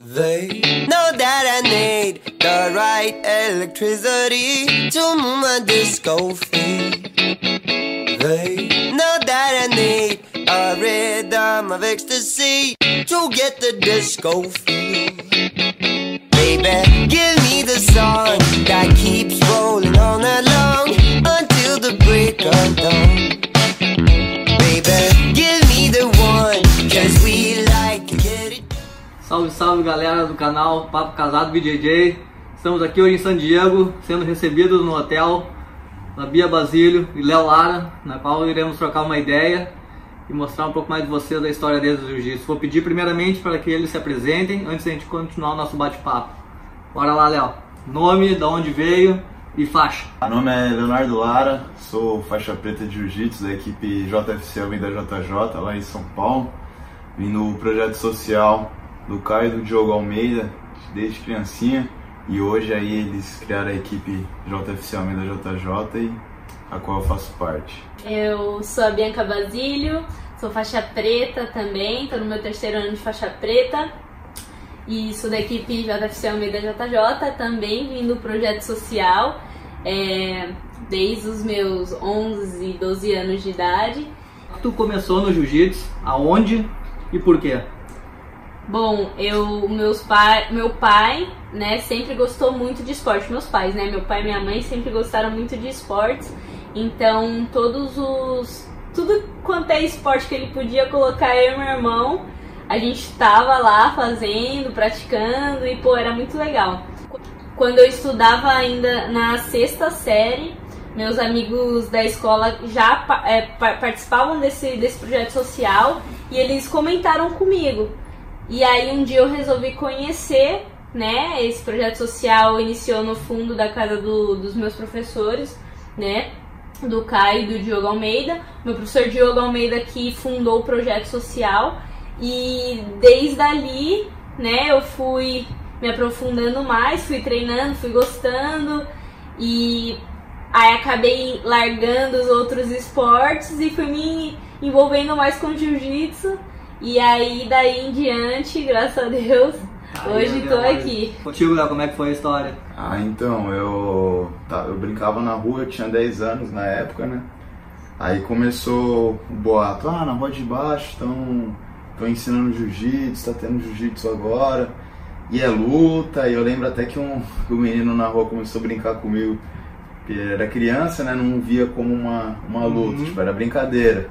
They know that I need the right electricity to move my disco feet. They know that I need a rhythm of ecstasy to get the disco feel. Baby, give me the song that keeps rolling on and long until the break of dawn. Salve, salve galera do canal Papo Casado BJJ. Estamos aqui hoje em San Diego, sendo recebidos no hotel da Bia Basílio e Léo Lara, na qual iremos trocar uma ideia e mostrar um pouco mais de vocês da história deles do Jiu-Jitsu. Vou pedir primeiramente para que eles se apresentem antes da gente continuar o nosso bate-papo. Bora lá, Léo. Nome, da onde veio e faixa. Meu nome é Leonardo Lara, sou faixa preta de Jiu-Jitsu da equipe JFC Almeida JJ lá em São Paulo. Vim no projeto social do Caio e do Diogo Almeida desde criancinha e hoje aí eles criaram a equipe JFC Almeida JJ e a qual eu faço parte. Eu sou a Bianca Basílio, sou faixa preta também, estou no meu terceiro ano de faixa preta e sou da equipe JFC Almeida JJ, também vim do projeto social é, desde os meus 11 e 12 anos de idade. Tu começou no Jiu-Jitsu, aonde e por quê? Bom, eu, meus pai, meu pai, né, sempre gostou muito de esporte. Meus pais, né, meu pai e minha mãe sempre gostaram muito de esportes. Então, todos os tudo quanto é esporte que ele podia colocar eu e meu irmão, a gente tava lá fazendo, praticando e pô, era muito legal. Quando eu estudava ainda na sexta série, meus amigos da escola já é, participavam desse, desse projeto social e eles comentaram comigo. E aí um dia eu resolvi conhecer, né? Esse projeto social iniciou no fundo da casa do, dos meus professores, né? Do Caio e do Diogo Almeida. Meu professor Diogo Almeida que fundou o projeto social. E desde ali, né, eu fui me aprofundando mais, fui treinando, fui gostando e aí acabei largando os outros esportes e fui me envolvendo mais com jiu-jitsu e aí, daí em diante, graças a Deus, aí, hoje tô aqui. Contigo, Léo, como é que foi a história? Ah, então, eu, tá, eu brincava na rua, eu tinha 10 anos na época, né? Aí começou o boato, ah, na rua de baixo estão ensinando jiu-jitsu, tá tendo jiu-jitsu agora. E é luta, e eu lembro até que um, um menino na rua começou a brincar comigo, que era criança, né? Não via como uma, uma luta, uhum. tipo, era brincadeira.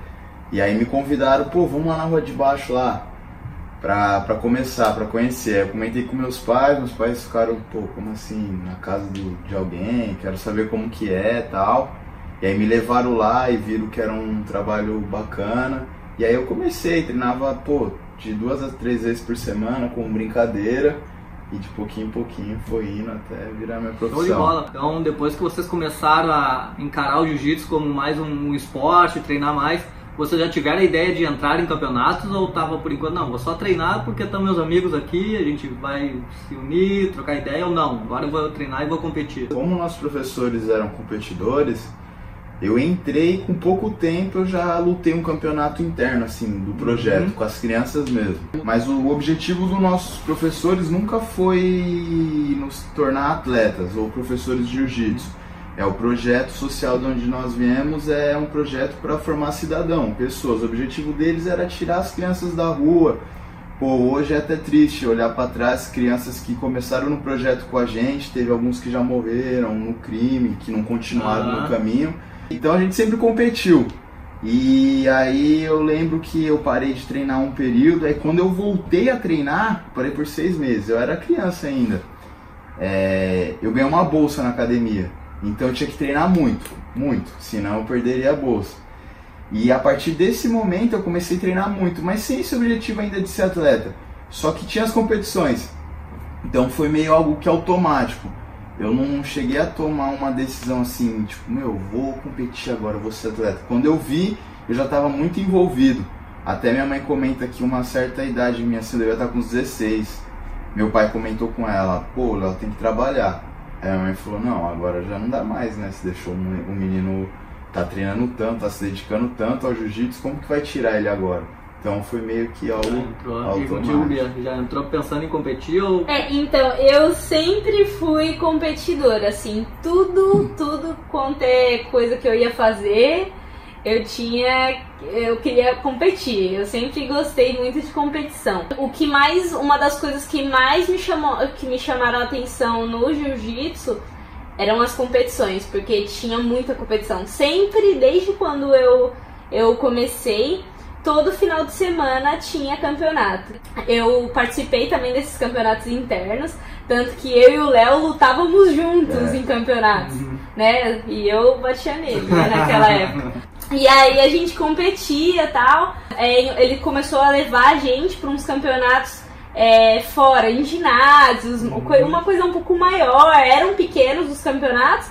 E aí me convidaram, pô, vamos lá na rua de baixo lá, pra, pra começar, pra conhecer. Eu comentei com meus pais, meus pais ficaram, pô, como assim, na casa do, de alguém, quero saber como que é tal. E aí me levaram lá e viram que era um trabalho bacana. E aí eu comecei, treinava, pô, de duas a três vezes por semana, com brincadeira. E de pouquinho em pouquinho foi indo até virar minha profissão. Show de bola. Então, depois que vocês começaram a encarar o jiu-jitsu como mais um esporte, treinar mais, vocês já tiveram a ideia de entrar em campeonatos ou tava por enquanto, não, vou só treinar porque estão meus amigos aqui, a gente vai se unir, trocar ideia ou não, agora eu vou treinar e vou competir. Como nossos professores eram competidores, eu entrei com pouco tempo, eu já lutei um campeonato interno, assim, do projeto, uhum. com as crianças mesmo. Mas o objetivo dos nossos professores nunca foi nos tornar atletas ou professores de jiu-jitsu é o projeto social de onde nós viemos é um projeto para formar cidadão, pessoas. O objetivo deles era tirar as crianças da rua. Pô, hoje é até triste olhar para trás crianças que começaram no projeto com a gente, teve alguns que já morreram no crime, que não continuaram uhum. no caminho. Então a gente sempre competiu. E aí eu lembro que eu parei de treinar um período, aí quando eu voltei a treinar, parei por seis meses, eu era criança ainda. É, eu ganhei uma bolsa na academia. Então eu tinha que treinar muito, muito, senão eu perderia a bolsa. E a partir desse momento eu comecei a treinar muito, mas sem esse objetivo ainda de ser atleta. Só que tinha as competições. Então foi meio algo que automático. Eu não cheguei a tomar uma decisão assim, tipo, meu, vou competir agora, vou ser atleta. Quando eu vi, eu já estava muito envolvido. Até minha mãe comenta que uma certa idade minha, assim, eu estar com uns 16. Meu pai comentou com ela, pô, ela tem que trabalhar. Aí a mãe falou, não, agora já não dá mais, né? Se deixou o menino tá treinando tanto, tá se dedicando tanto ao jiu-jitsu, como que vai tirar ele agora? Então foi meio que algo Já entrou, e contigo, já entrou pensando em competir ou... É, então, eu sempre fui competidora, assim, tudo, tudo quanto é coisa que eu ia fazer, eu tinha, eu queria competir, eu sempre gostei muito de competição. O que mais, uma das coisas que mais me chamou, que me chamaram a atenção no jiu-jitsu eram as competições, porque tinha muita competição. Sempre, desde quando eu, eu comecei, todo final de semana tinha campeonato. Eu participei também desses campeonatos internos, tanto que eu e o Léo lutávamos juntos É. em campeonatos, né? E eu batia nele né, naquela época. E aí a gente competia tal. É, ele começou a levar a gente para uns campeonatos é, fora, em ginásios, uma coi- uma coisa um pouco maior. Eram pequenos os campeonatos,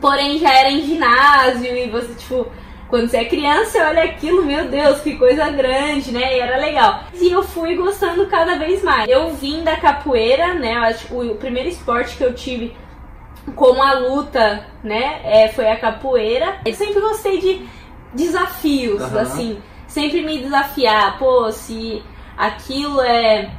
porém já era em ginásio e você, tipo, quando você é criança, você olha aquilo, meu Deus, que coisa grande, né? E era legal. E eu fui gostando cada vez mais. Eu vim da capoeira, né? Acho o primeiro esporte que eu tive com a luta, né? É, foi a capoeira. Eu sempre gostei de desafios, Aham. assim. Sempre me desafiar. Pô, se aquilo é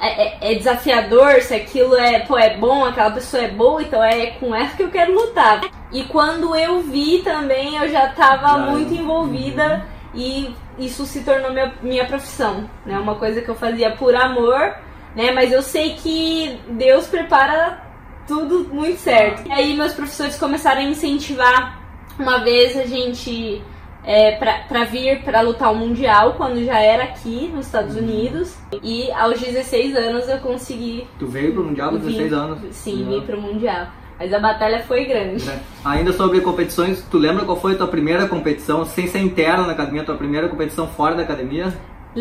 é, é- é desafiador, se aquilo é, pô, é bom, aquela pessoa é boa, então é com essa que eu quero lutar. E quando eu vi também, eu já tava Já- muito envolvida e isso se tornou minha, minha profissão, né? Uma coisa que eu fazia por amor, né? Mas eu sei que Deus prepara tudo muito certo. E aí meus professores começaram a incentivar. Uma vez a gente é, pra, pra vir pra lutar o Mundial, quando já era aqui nos Estados Unidos. E aos 16 anos eu consegui Tu veio pro Mundial vir- 16 anos. Sim, Uhum. vir pro Mundial. Mas a batalha foi grande. É. Ainda sobre competições, tu lembra qual foi a tua primeira competição, sem ser interna na academia, tua primeira competição fora da academia?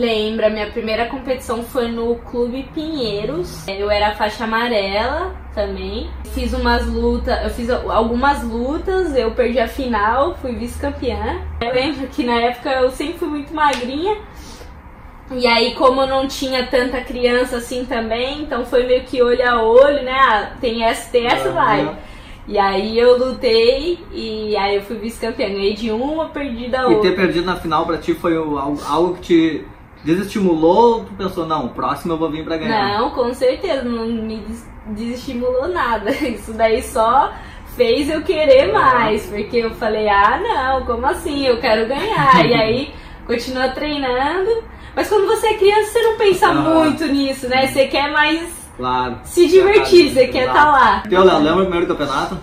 Lembra, minha primeira competição foi no Clube Pinheiros. Eu era faixa amarela também. Fiz umas lutas, eu fiz algumas lutas, eu perdi a final, fui vice-campeã. Eu lembro que na época eu sempre fui muito magrinha. E aí, como eu não tinha tanta criança assim também, então foi meio que olho a olho, né? Ah, tem essa, tem essa, vai. E aí eu lutei e aí eu fui vice-campeã. Ganhei de uma, perdi da E outra. ter perdido na final pra ti foi algo que te desestimulou ou tu pensou, não, o próximo eu vou vir pra ganhar? Não, com certeza, não me des- desestimulou nada. Isso daí só fez eu querer mais, porque eu falei, ah não, como assim? Eu quero ganhar. e aí continua treinando. Mas quando você é criança, você não pensa Ah. muito nisso, né? Você quer mais Claro. se divertir, você quer estar lá. Teu Léo, lembra o primeiro campeonato?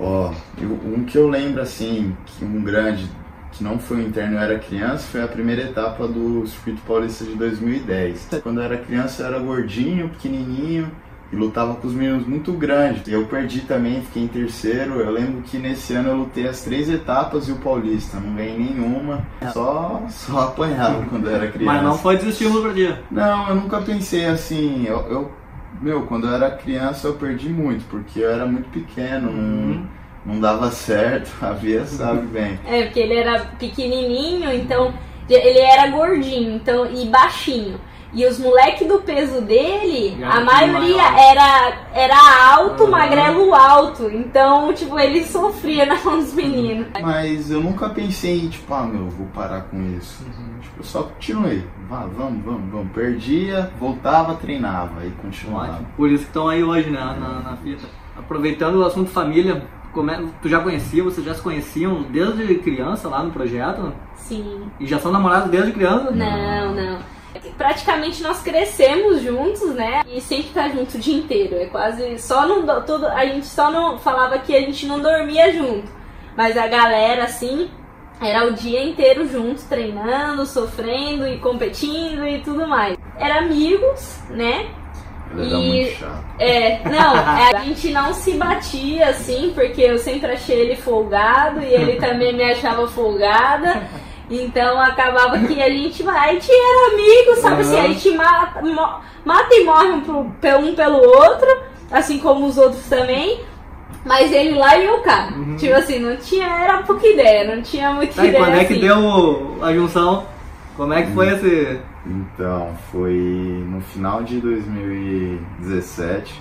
Ó, eu- um que eu lembro assim, que um grande, que não foi o interno, eu era criança, foi a primeira etapa do Circuito Paulista de 2010. Quando eu era criança eu era gordinho, pequenininho e lutava com os meninos muito grandes. E eu perdi também, fiquei em terceiro. Eu lembro que nesse ano eu lutei as três etapas e o Paulista, não ganhei nenhuma, só, só apanhava quando eu era criança. Mas não foi desestímulo pra ti. Não, eu nunca pensei assim. Eu, eu- meu, quando eu era criança eu perdi muito, porque eu era muito pequeno, não, não dava certo. A Bia sabe bem. É, porque ele era pequenininho, então ele era gordinho então e baixinho. E os moleques do peso dele, a maioria maior. era, era alto, Aham. magrelo alto. Então, tipo, ele sofria na mão dos meninos. Mas eu nunca pensei em, tipo, ah, meu, vou parar com isso. Uhum. Tipo, eu só continuei. Vá, vamos, vamos, vamos. Perdia, voltava, treinava e continuava. Ótimo. Por isso que estão aí hoje, né, na, na fita. Aproveitando o assunto família, como é- tu já conhecia, vocês já se conheciam desde criança lá no projeto? Sim. E já são namorados desde criança? Não, não. Praticamente nós crescemos juntos, né? E sempre tá junto o dia inteiro. É quase. Só não. do- Todo, a gente só não falava que a gente não dormia junto. Mas a galera, assim, era o dia inteiro juntos, treinando, sofrendo e competindo e tudo mais. Era amigos, né? Era E- muito chato. É, não, a gente não se batia assim, porque eu sempre achei ele folgado e ele também me achava folgada. Então acabava que a gente vai, a gente era amigo, sabe assim, a gente mata, mata e morre um, pro- um pelo outro, assim como os outros também. Mas ele lá e eu cá. Tipo assim, não tinha, era pouca ideia, não tinha muita e ideia. quando é que assim. deu a junção? Como é que foi esse. Então, foi no final de 2017.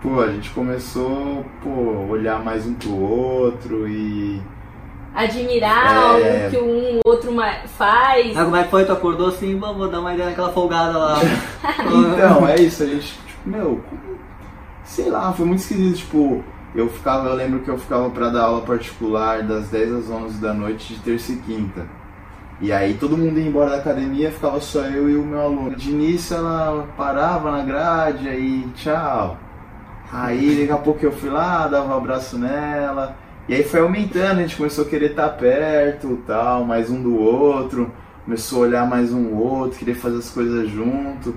Pô, a gente começou, pô, olhar mais um pro outro e. Admirar É. o que um outro faz. Ah, como é que foi? Tu acordou assim, "Bom, vou dar uma ideia naquela folgada lá. Então, é isso, a gente, tipo, meu, sei lá, foi muito esquisito, tipo, eu ficava, eu lembro que eu ficava pra dar aula particular das 10 às 11 da noite de terça e quinta. E aí todo mundo ia embora da academia, ficava só eu e o meu aluno. De início ela parava na grade, aí tchau. Aí daqui a pouco eu fui lá, dava um abraço nela. E aí foi aumentando, a gente começou a querer estar perto, tal, mais um do outro. Começou a olhar mais um outro, querer fazer as coisas junto.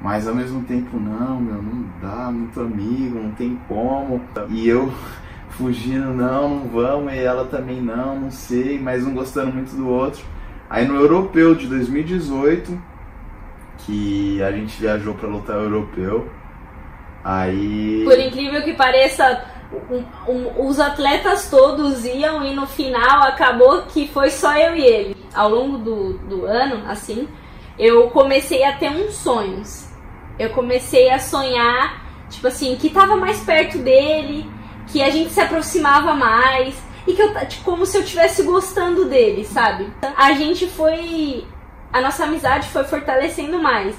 Mas ao mesmo tempo, não, meu, não dá, muito amigo, não tem como. E eu fugindo, não, não vamos, e ela também não, não sei, mas um gostando muito do outro. Aí no europeu de 2018, que a gente viajou para lutar europeu, aí. Por incrível que pareça, um- um- os atletas todos iam e no final acabou que foi só eu e ele. Ao longo do, do ano, assim, eu comecei a ter uns sonhos. Eu comecei a sonhar, tipo assim, que tava mais perto dele, que a gente se aproximava mais. E que eu, tipo, como se eu estivesse gostando dele, sabe? A gente foi. A nossa amizade foi fortalecendo mais.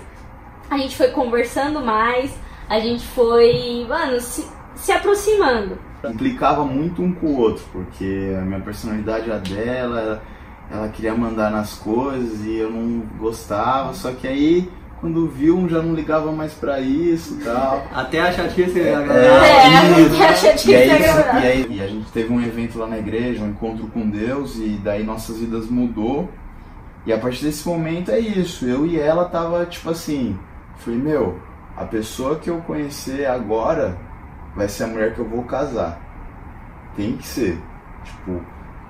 A gente foi conversando mais. A gente foi, mano, se, se aproximando. implicava muito um com o outro, porque a minha personalidade a dela, ela, ela queria mandar nas coisas e eu não gostava, só que aí quando viu um já não ligava mais pra isso e tal. Até a chatice É, agradável. É, que acha que E é agradável. e aí e a gente teve um evento lá na igreja, um encontro com Deus, e daí nossas vidas mudou. E a partir desse momento é isso, eu e ela tava tipo assim, falei, meu, a pessoa que eu conhecer agora vai ser a mulher que eu vou casar. Tem que ser. Tipo,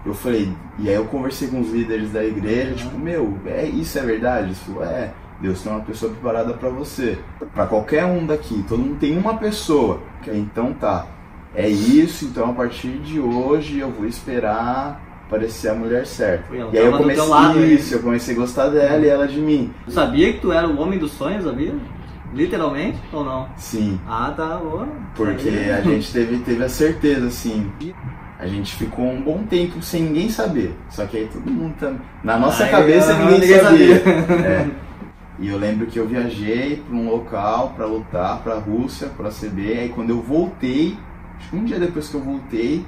eu falei, e aí eu conversei com os líderes da igreja, tipo, meu, é, isso é verdade? Isso é, Deus tem uma pessoa preparada pra você. Pra qualquer um daqui, todo mundo tem uma pessoa. Que então tá. É isso, então a partir de hoje eu vou esperar aparecer a mulher certa. E E aí eu comecei lado, isso, eu comecei a gostar dela e ela de mim. Tu sabia que tu era o homem dos sonhos, sabia? Literalmente ou não? Sim. Ah, tá, boa. Porque a gente teve, teve a certeza, assim. A gente ficou um bom tempo sem ninguém saber. Só que aí todo mundo também. Na nossa Aí, cabeça ninguém, ninguém sabia. sabia. É. E eu lembro que eu viajei para um local para lutar, para a Rússia, para a CB. Aí quando eu voltei, acho que um dia depois que eu voltei,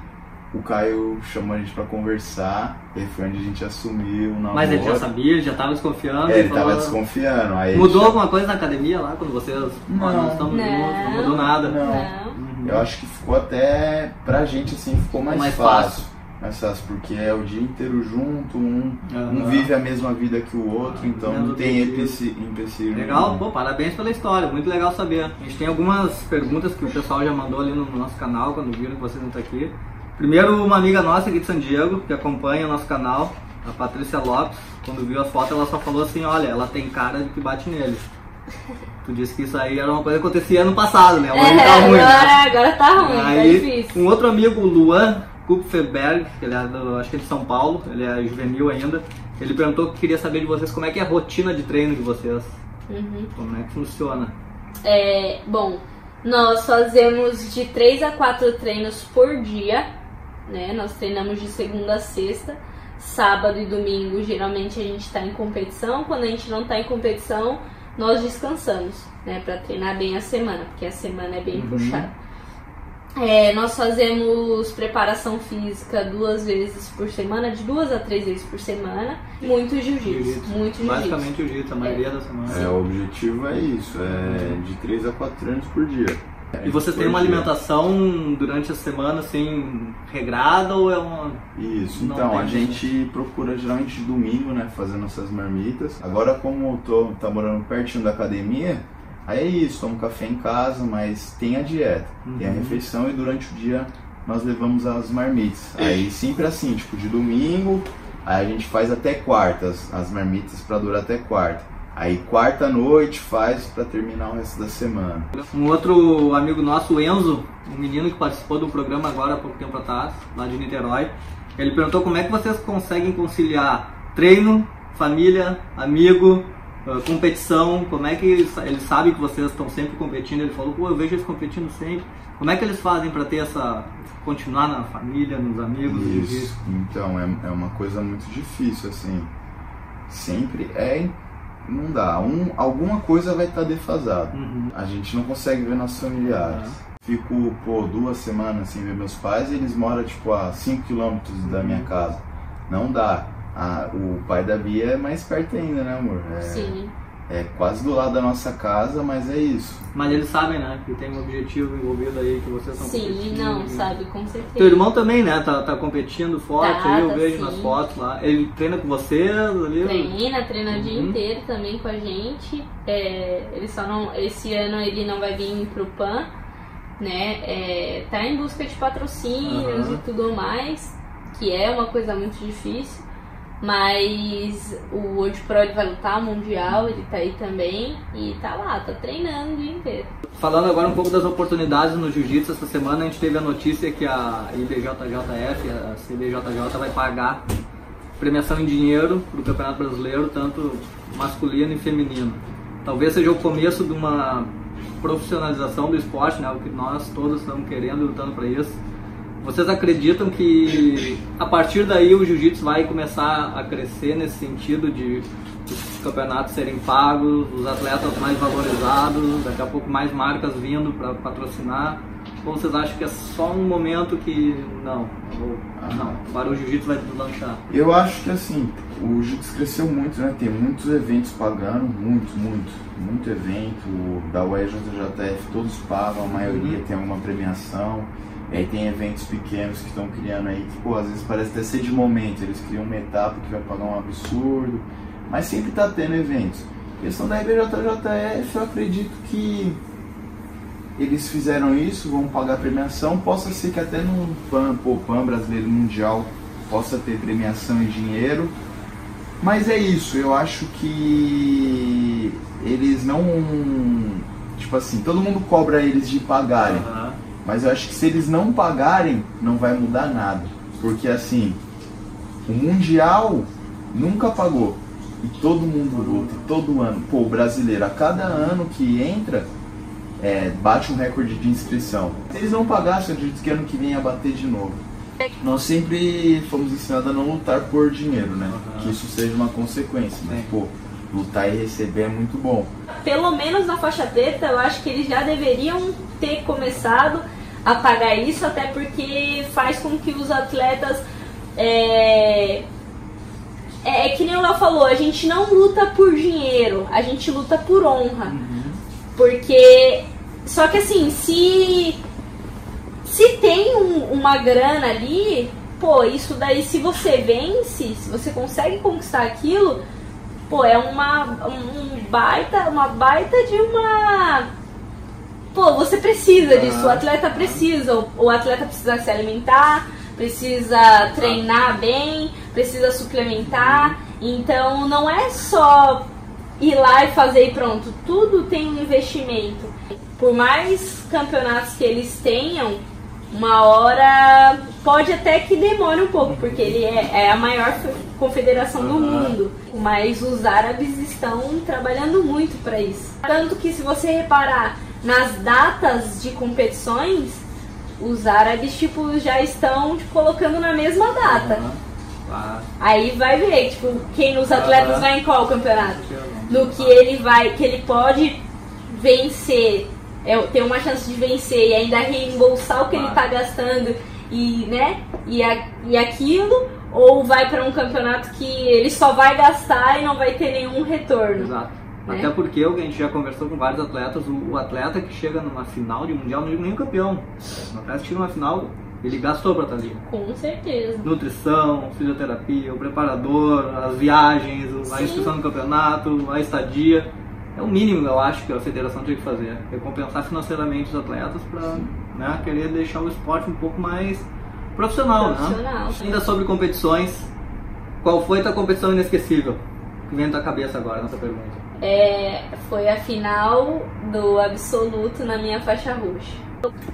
o Caio chamou a gente para conversar. E foi onde a gente assumiu o namoro. Mas ele já sabia, ele já tava desconfiando. É, ele falou- tava desconfiando. Aí Mudou já- alguma coisa na academia lá quando vocês Não. Nós estamos Não. juntos, não mudou nada. Não. Não. Eu acho que ficou até pra gente assim, ficou mais, Mais fácil. fácil. Mais fácil, porque é o dia inteiro junto, um, um Aham. vive a mesma vida que o outro, então Mesmo não tem empecilho. Legal, pô, parabéns pela história, muito legal saber. A gente tem algumas perguntas que o pessoal já mandou ali no nosso canal quando viram que vocês não estão aqui. Primeiro, uma amiga nossa aqui de San Diego, que acompanha o nosso canal, a Patrícia Lopes, quando viu a foto, ela só falou assim: olha, ela tem cara de que bate nele. Tu disse que isso aí era uma coisa que acontecia no passado, né? Hoje É, tá ruim. né? agora, agora tá ruim, tá Aí, difícil. um outro amigo, o Luan Kupferberg, que ele é do, acho que é de São Paulo, ele é juvenil ainda, ele perguntou que queria saber de vocês como é que é a rotina de treino de vocês. Uhum. Como é que funciona? É, bom, nós fazemos de 3 a 4 treinos por dia, né? Nós treinamos de segunda a sexta, sábado e domingo geralmente a gente tá em competição. Quando a gente não tá em competição, nós descansamos, né? Pra treinar bem a semana, porque a semana é bem Uhum. puxada. É, nós fazemos preparação física duas vezes por semana, de duas a três vezes por semana. Muito jiu-jitsu, muito jiu-jitsu. Basicamente jiu-jitsu, a maioria da semana. É, o objetivo é isso, é de 3 a 4 treinos por dia. E vocês têm Por uma alimentação durante a semana assim regrada ou é uma Isso, Não então tem a gente procura geralmente domingo, né, fazer nossas marmitas. Agora como eu tô tá morando pertinho da academia, aí é isso, tomo café em casa, mas tem a dieta, tem a Uhum. refeição e durante o dia nós levamos as marmitas. Aí sempre assim, tipo, de domingo Aí a gente faz até quartas, as marmitas para durar até quarta. Aí quarta noite faz para terminar o resto da semana. Um outro amigo nosso, o Enzo, um menino que participou do programa agora há pouco tempo atrás, lá de Niterói, ele perguntou como é que vocês conseguem conciliar treino, família, amigo, uh, competição, como é que eles, eles sabem que vocês estão sempre competindo, ele falou, pô, eu vejo eles competindo sempre. Como é que eles fazem para ter essa continuar na família, nos amigos? Isso. Então, é, é uma coisa muito difícil, assim. Sempre é. Não dá. Um, alguma coisa vai estar tá defasada. Uhum. A gente não consegue ver nossos familiares. Fico, pô, duas semanas sem ver meus pais e eles moram, tipo, a 5 quilômetros da minha casa. Não dá. Ah, o pai da Bia é mais perto ainda, né, amor? É, Sim. é quase do lado da nossa casa, mas é isso. Mas eles sabem, né, que tem um objetivo envolvido aí, que vocês estão Sim, competindo. não, e- sabe, com certeza. Teu irmão também, né? Tá, tá competindo forte Tá, aí, eu tá vejo sim. nas fotos lá. Ele treina com vocês ali? Treina, treina o dia Uhum. inteiro também com a gente. É, ele só não, esse ano ele não vai vir pro PAN, né? É, tá em busca de patrocínios Aham. e tudo mais, que é uma coisa muito difícil. Mas o World Pro ele vai lutar Mundial, ele tá aí também e tá lá, tá treinando o dia inteiro. Falando agora um pouco das oportunidades no jiu-jitsu, essa semana a gente teve a notícia que a IBJJF, a CBJJ, vai pagar premiação em dinheiro para o Campeonato Brasileiro, tanto masculino e feminino. Talvez seja o começo de uma profissionalização do esporte, né? o que nós todos estamos querendo e lutando para isso. Vocês acreditam que a partir daí o jiu-jitsu vai começar a crescer nesse sentido de os campeonatos serem pagos, os atletas mais valorizados, daqui a pouco mais marcas vindo para patrocinar? Ou vocês acham que é só um momento que não, ou, não, agora o jiu-jitsu vai deslanchar? Eu acho que assim, o jiu-jitsu cresceu muito, né? Tem muitos eventos pagando, muitos, muitos. Muito evento, da UEJJF todos pagam, a maioria tem alguma premiação. E aí tem eventos pequenos que estão criando aí, que pô, às vezes parece até ser de momento, eles criam uma etapa que vai pagar um absurdo, mas sempre tá tendo eventos. A questão da IBJJF, eu acredito que eles fizeram isso, vão pagar premiação, possa ser que até no PAN, pô, PAN Brasileiro Mundial possa ter premiação em dinheiro. Mas é isso, eu acho que eles não. Tipo assim, todo mundo cobra eles de pagarem. Aham. Mas eu acho que se eles não pagarem, não vai mudar nada. Porque assim, o Mundial nunca pagou. E todo mundo luta, todo ano. Pô, o brasileiro, a cada ano que entra, é, bate um recorde de inscrição. Se eles não pagassem, eu acredito que ano que vem ia bater de novo. Nós sempre fomos ensinados a não lutar por dinheiro, né? Aham. Que isso seja uma consequência. Mas, pô, lutar e receber é muito bom. pelo menos na faixa preta, eu acho que eles já deveriam ter começado a pagar isso, até porque faz com que os atletas. É, é, é que nem o Léo falou, a gente não luta por dinheiro, a gente luta por honra. Porque. Só que assim, se. Se tem um- uma grana ali, pô, isso daí, se você vence, se você consegue conquistar aquilo, pô, é uma um baita, uma baita de uma pô, você precisa disso, o atleta precisa, o, o atleta precisa se alimentar, precisa treinar bem, precisa suplementar. Então não é só ir lá e fazer e pronto, tudo tem um investimento. Por mais campeonatos que eles tenham, uma hora pode até que demore um pouco, porque ele é, é a maior fe- confederação do mundo. Mas os árabes estão trabalhando muito para isso. Tanto que se você reparar nas datas de competições, os árabes tipo já estão tipo, colocando na mesma data. Ah, Aí vai ver, tipo, quem os atletas Aham. vai em qual campeonato? No que ele vai, que ele pode vencer, é, ter uma chance de vencer e ainda reembolsar o que ele Claro. tá gastando e, né, e, a, e aquilo, ou vai para um campeonato que ele só vai gastar e não vai ter nenhum retorno. Exato. Né? Até porque a gente já conversou com vários atletas, o, o atleta que chega numa final de mundial, não digo nem o campeão, o atleta que chega numa final, ele gastou pra estar ali. Com certeza. Nutrição, fisioterapia, o preparador, as viagens, a Sim. inscrição no campeonato, a estadia. É o mínimo, eu acho, que a federação tem que fazer. Recompensar financeiramente os atletas para né, querer deixar o esporte um pouco mais profissional, Profissional, né? sim. Ainda sobre competições, qual foi a tua competição inesquecível? Que vem na tua cabeça agora, nessa pergunta. É, foi a final do absoluto na minha faixa roxa.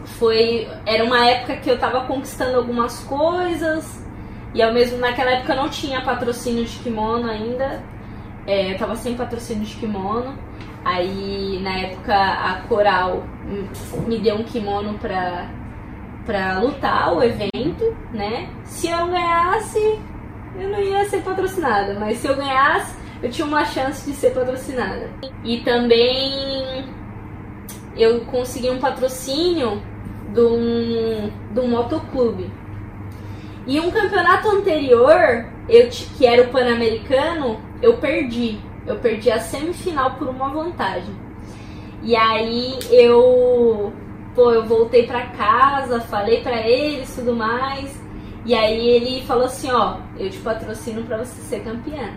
Foi, era uma época que eu tava conquistando algumas coisas e ao mesmo naquela época eu não tinha patrocínio de kimono ainda. É, eu tava sem patrocínio de kimono. Aí na época a Coral me deu um kimono pra, pra lutar o evento, né? Se eu ganhasse, eu não ia ser patrocinada, mas se eu ganhasse, eu tinha uma chance de ser patrocinada. E também eu consegui um patrocínio de um, motoclube. E um campeonato anterior, eu, que era o Pan-Americano, eu perdi. Eu perdi a semifinal por uma vantagem. E aí eu, pô, eu voltei pra casa, falei pra eles tudo mais. E aí ele falou assim, ó, eu te patrocino pra você ser campeã.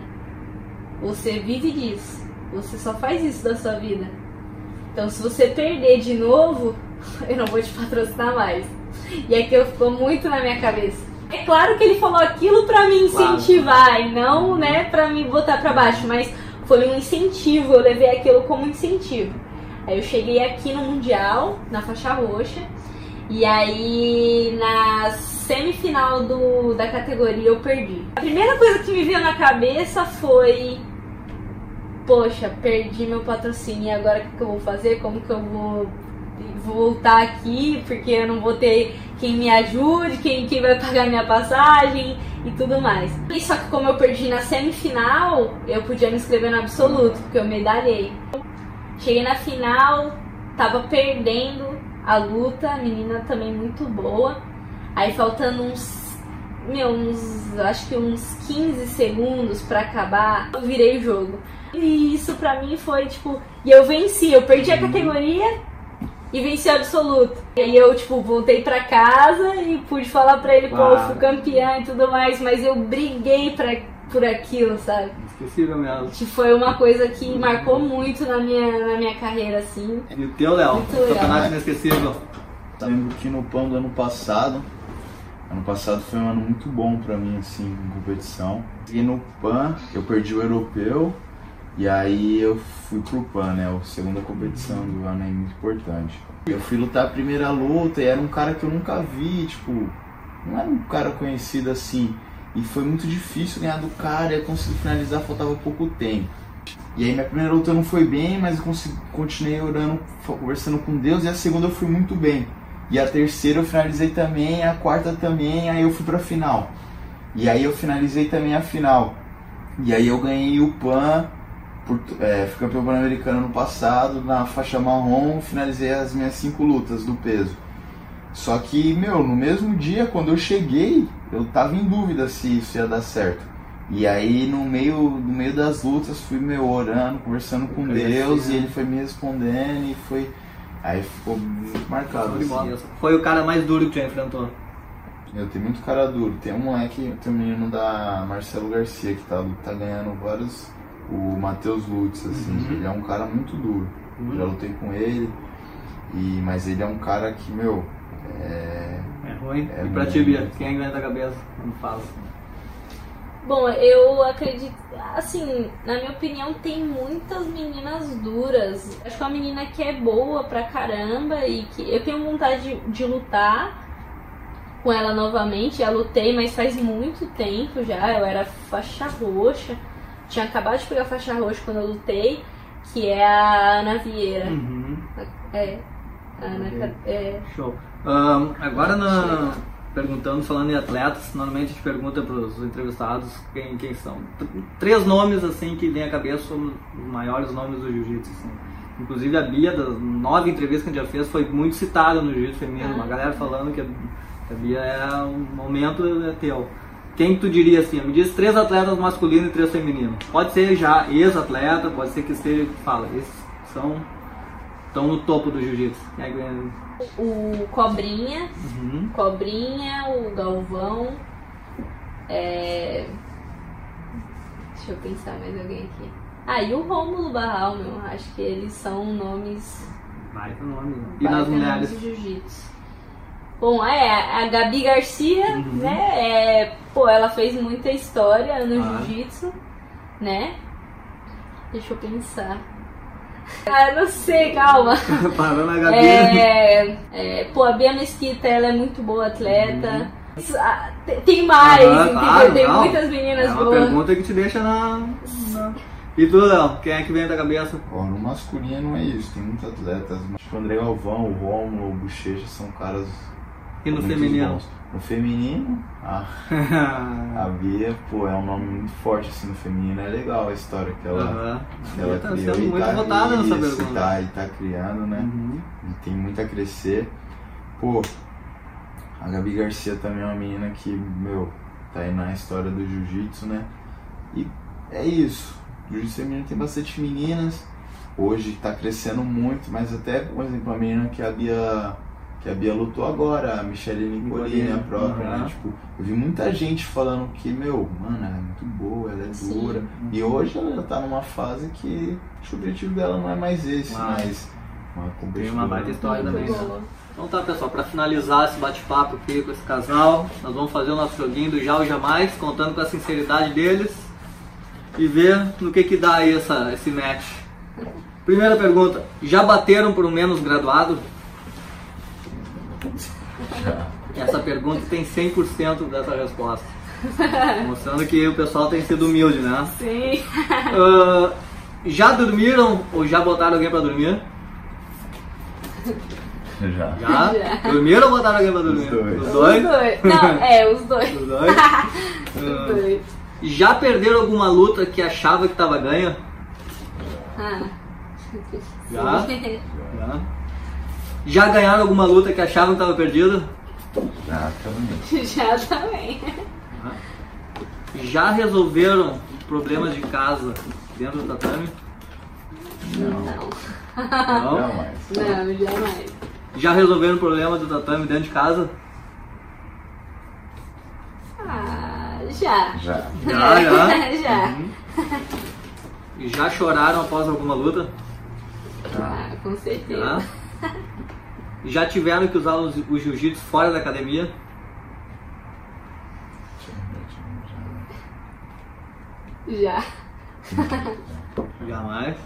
Você vive disso. Você só faz isso da sua vida. Então se você perder de novo, eu não vou te patrocinar mais. E aquilo ficou muito na minha cabeça. É claro que ele falou aquilo pra me incentivar claro. e não, né, pra me botar pra baixo, mas foi um incentivo, eu levei aquilo como incentivo. Aí eu cheguei aqui no Mundial, na faixa roxa, e aí na semifinal do, da categoria eu perdi. A primeira coisa que me veio na cabeça foi poxa, perdi meu patrocínio, e agora o que, eu vou fazer? Como que eu vou voltar aqui? Porque eu não vou ter quem me ajude, quem, quem vai pagar minha passagem e tudo mais. E só que como eu perdi na semifinal, eu podia me inscrever no absoluto, porque eu medalhei. Cheguei na final, tava perdendo a luta, a menina também muito boa. Aí faltando uns, meu, uns, acho que uns 15 segundos para acabar, eu virei o jogo. E isso pra mim foi tipo, e eu venci, eu perdi a categoria e venci absoluto. E aí eu, tipo, voltei pra casa e pude falar pra ele, pô, eu fui campeã e tudo mais, mas eu briguei pra, por aquilo, sabe? Esquecível mesmo. Que foi uma coisa que marcou muito na minha, na minha carreira, assim. E o teu, Léo? Campeonato inesquecível. Lembro que no PAN do ano passado, ano passado foi um ano muito bom pra mim, assim, em competição. E no PAN, eu perdi o europeu, e aí eu fui pro PAN, né? A segunda competição do ano é muito importante. Eu fui lutar a primeira luta e era um cara que eu nunca vi, tipo, não era um cara conhecido assim. E foi muito difícil ganhar do cara e eu consegui finalizar, faltava pouco tempo. E aí minha primeira luta não foi bem, mas eu consegui, continuei orando, conversando com Deus, e a segunda eu fui muito bem. E a terceira eu finalizei também, a quarta também, aí eu fui pra final. E aí eu finalizei também a final. E aí eu ganhei o PAN por, é, fui campeão pan-americano no passado, na faixa marrom, finalizei as minhas cinco lutas do peso. Só que, meu, no mesmo dia, quando eu cheguei, eu tava em dúvida se isso ia dar certo. E aí, no meio, no meio das lutas, fui, meu, orando, conversando com Deus, e ele foi me respondendo, e foi... Aí ficou muito marcado. Assim. Foi o cara mais duro que já enfrentou? Eu tenho muito cara duro. Tem um moleque, tem um menino da Marcelo Garcia que tá, tá ganhando vários o Matheus Lutz, assim, uhum. ele é um cara muito duro. Uhum. Já lutei com ele, e, mas ele é um cara que, meu. É, é ruim. É e pra ti, Bia, quem aguenta a cabeça quando fala? Bom, eu acredito, assim, na minha opinião, tem muitas meninas duras. Acho que é uma menina que é boa pra caramba e que eu tenho vontade de, de lutar com ela novamente. Já lutei, mas faz muito tempo já. Eu era faixa roxa tinha acabado de pegar faixa roxa quando eu lutei, que é a Ana Vieira. Uhum. É. Ana, é. Show. Um, agora na, perguntando, falando em atletas, normalmente a gente pergunta para os entrevistados quem, quem são. Três nomes assim que vem à cabeça são os maiores nomes do jiu-jitsu. Assim. Inclusive a Bia, das nove entrevistas que a gente já fez, foi muito citada no jiu-jitsu feminino. Ah. Uma galera falando que a, a Bia é um momento é teu. Quem tu diria assim? Me diz três atletas masculinos e três femininos. Pode ser já ex-atleta, pode ser que esteja. Fala, esses são. Estão no topo do jiu-jitsu. O Cobrinha, uhum. Cobrinha, o Galvão. É... Deixa eu pensar mais alguém aqui. Ah, e o Rômulo Barral, meu. Acho que eles são nomes. Pro nome. E nas mulheres? jiu-jitsu. Bom, é, a Gabi Garcia, Uhum. né? É, pô, ela fez muita história no Ah. jiu-jitsu, né? Deixa eu pensar. Ah, não sei, calma. Parando a Gabi. É, é, pô, a Bia Mesquita, ela é muito boa atleta. Ah, te- Tem mais, Uhum. Entendeu? claro, Tem não. muitas meninas É uma boas. pergunta que te deixa na. na- E tu, Léo? Quem é que vem da cabeça? Ó, no masculino é isso, tem muitos atletas. Tipo, o André Galvão, o Romulo, o Bochecha são caras. E no feminino? bons. No feminino, a, a Bia, pô, é um nome muito forte assim no feminino. É legal a história que ela, que ela Tá criou. sendo e muito tá, votada nessa isso, pergunta. Tá, e tá criando, né? Uhum. E tem muito a crescer. Pô, a Gabi Garcia também é uma menina que, meu, tá aí na história do jiu-jitsu, né? E é isso. O jiu-jitsu feminino tem bastante meninas. Hoje tá crescendo muito, mas até, por exemplo, a menina que a Bia, que a Bia lutou agora, a Michelle Nicolini, a própria, aham. né? Tipo, eu vi muita gente falando que, meu, mano, ela é muito boa, ela é Sim. dura. E hoje ela tá numa fase que acho que o objetivo dela não é mais esse, Mas mas uma Tem uma baita história Muito também, né? Então tá, pessoal, pra finalizar esse bate-papo aqui com esse casal, nós vamos fazer o nosso joguinho do Já ou Jamais, contando com a sinceridade deles e ver no que que dá aí essa, esse match. Primeira pergunta, já bateram por um menos graduado? Essa pergunta tem 100% dessa resposta. Mostrando que o pessoal tem sido humilde, né? Sim. Ah, já dormiram ou já botaram alguém pra dormir? Já. Já? Já. Dormiram ou botaram alguém pra dormir? Os dois. Os Os dois? dois. Não, é, os dois. Os dois? Os Ah, dois. já perderam alguma luta que achava que tava ganha? Ah. Já? Sim. Já. Já ganharam alguma luta que achavam que tava perdida? Ah, também. Já também. Já resolveram problemas de casa dentro do tatame? Não. Não? Jamais. Não, jamais. Já resolveram problema do tatame dentro de casa? Ah, já. Já. Já, já. já. Uhum. Já choraram após alguma luta? Ah, com certeza. Já. Já tiveram que usar os- o jiu-jitsu fora da academia? Já. Jamais.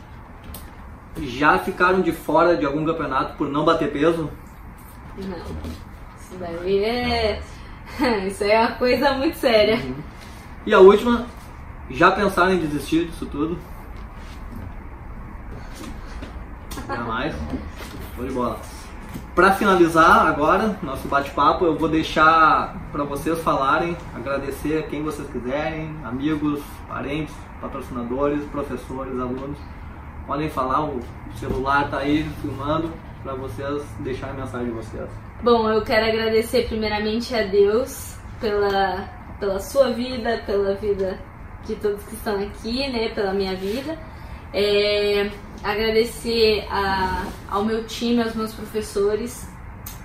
Já ficaram de fora de algum campeonato por não bater peso? Não. Isso daí é. Isso aí é uma coisa muito séria. E a última, já pensaram em desistir disso tudo? Jamais. Show de bola. Pra finalizar agora, nosso bate-papo, eu vou deixar pra vocês falarem, agradecer a quem vocês quiserem, amigos, parentes, patrocinadores, professores, alunos. Podem falar, o celular tá aí filmando pra vocês deixarem a mensagem de vocês. Bom, eu quero agradecer primeiramente a Deus pela, pela sua vida, pela vida de todos que estão aqui, né? Pela minha vida. É, agradecer a- ao meu time, aos meus professores,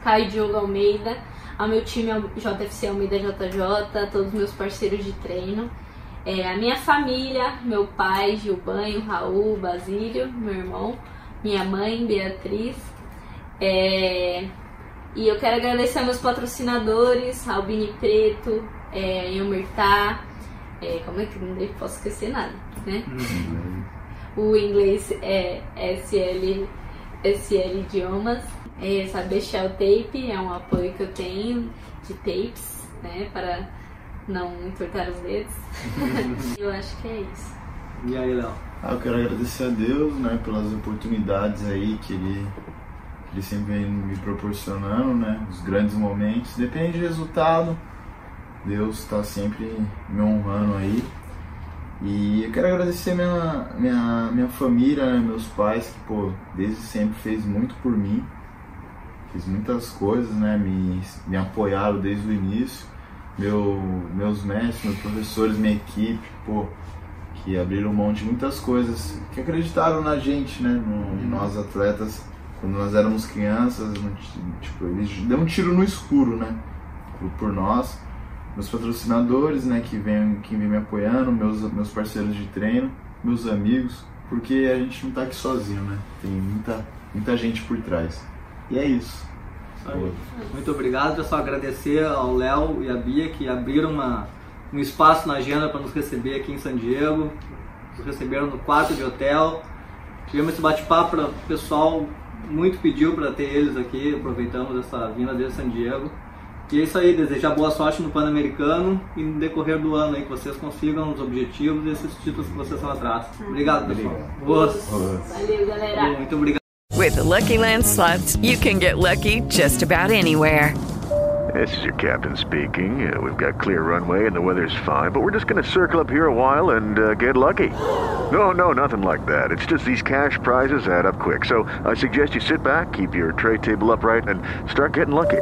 Caio Diogo Almeida, ao meu time JFC Almeida JJ, todos os meus parceiros de treino, é, a minha família, meu pai, Gilbanho, Raul, Basílio, meu irmão, minha mãe, Beatriz. É, e eu quero agradecer aos meus patrocinadores, Albini Preto, é, Yomirtá, é, como é que não posso esquecer nada, né? O inglês é SL, SL Idiomas, é, saber Shell Tape é um apoio que eu tenho de tapes, né? Para não entortar os dedos. eu acho que é isso. E aí, Léo? Ah, eu quero agradecer a Deus, né, pelas oportunidades aí que ele, que ele sempre vem me proporcionando, né, os grandes momentos. Depende do resultado, Deus está sempre me honrando aí. E eu quero agradecer minha, minha, minha família, né, meus pais, que, pô, desde sempre fez muito por mim. Fiz muitas coisas, né, me, me apoiaram desde o início. Meu, meus mestres, meus professores, minha equipe, pô, que abriram mão de muitas coisas, que acreditaram na gente, né? No, em nós atletas, quando nós éramos crianças, tipo, eles deu um tiro no escuro, né? Por, por nós, meus patrocinadores, né? Que vem, que vem me apoiando, meus, meus parceiros de treino, meus amigos, porque a gente não tá aqui sozinho, né? Tem muita, muita gente por trás. E é isso. Muito obrigado, pessoal. Agradecer ao Léo e à Bia que abriram uma, um espaço na agenda para nos receber aqui em San Diego. Nos receberam no quarto de hotel. Tivemos esse bate-papo, o pessoal muito pediu para ter eles aqui. Aproveitamos essa vinda de San Diego. E é isso aí, desejar boa sorte no Pan-Americano e no decorrer do ano aí, que vocês consigam os objetivos e esses títulos que vocês estão atrás. Obrigado, pessoal. Boas. Valeu, galera. Muito obrigado. With the Lucky Land slots, you can get lucky just about anywhere. This is your captain speaking. Uh, we've got clear runway and the weather's fine, but we're just going to circle up here a while and uh, get lucky. No, no, nothing like that. It's just these cash prizes add up quick. So I suggest you sit back, keep your tray table upright, and start getting lucky.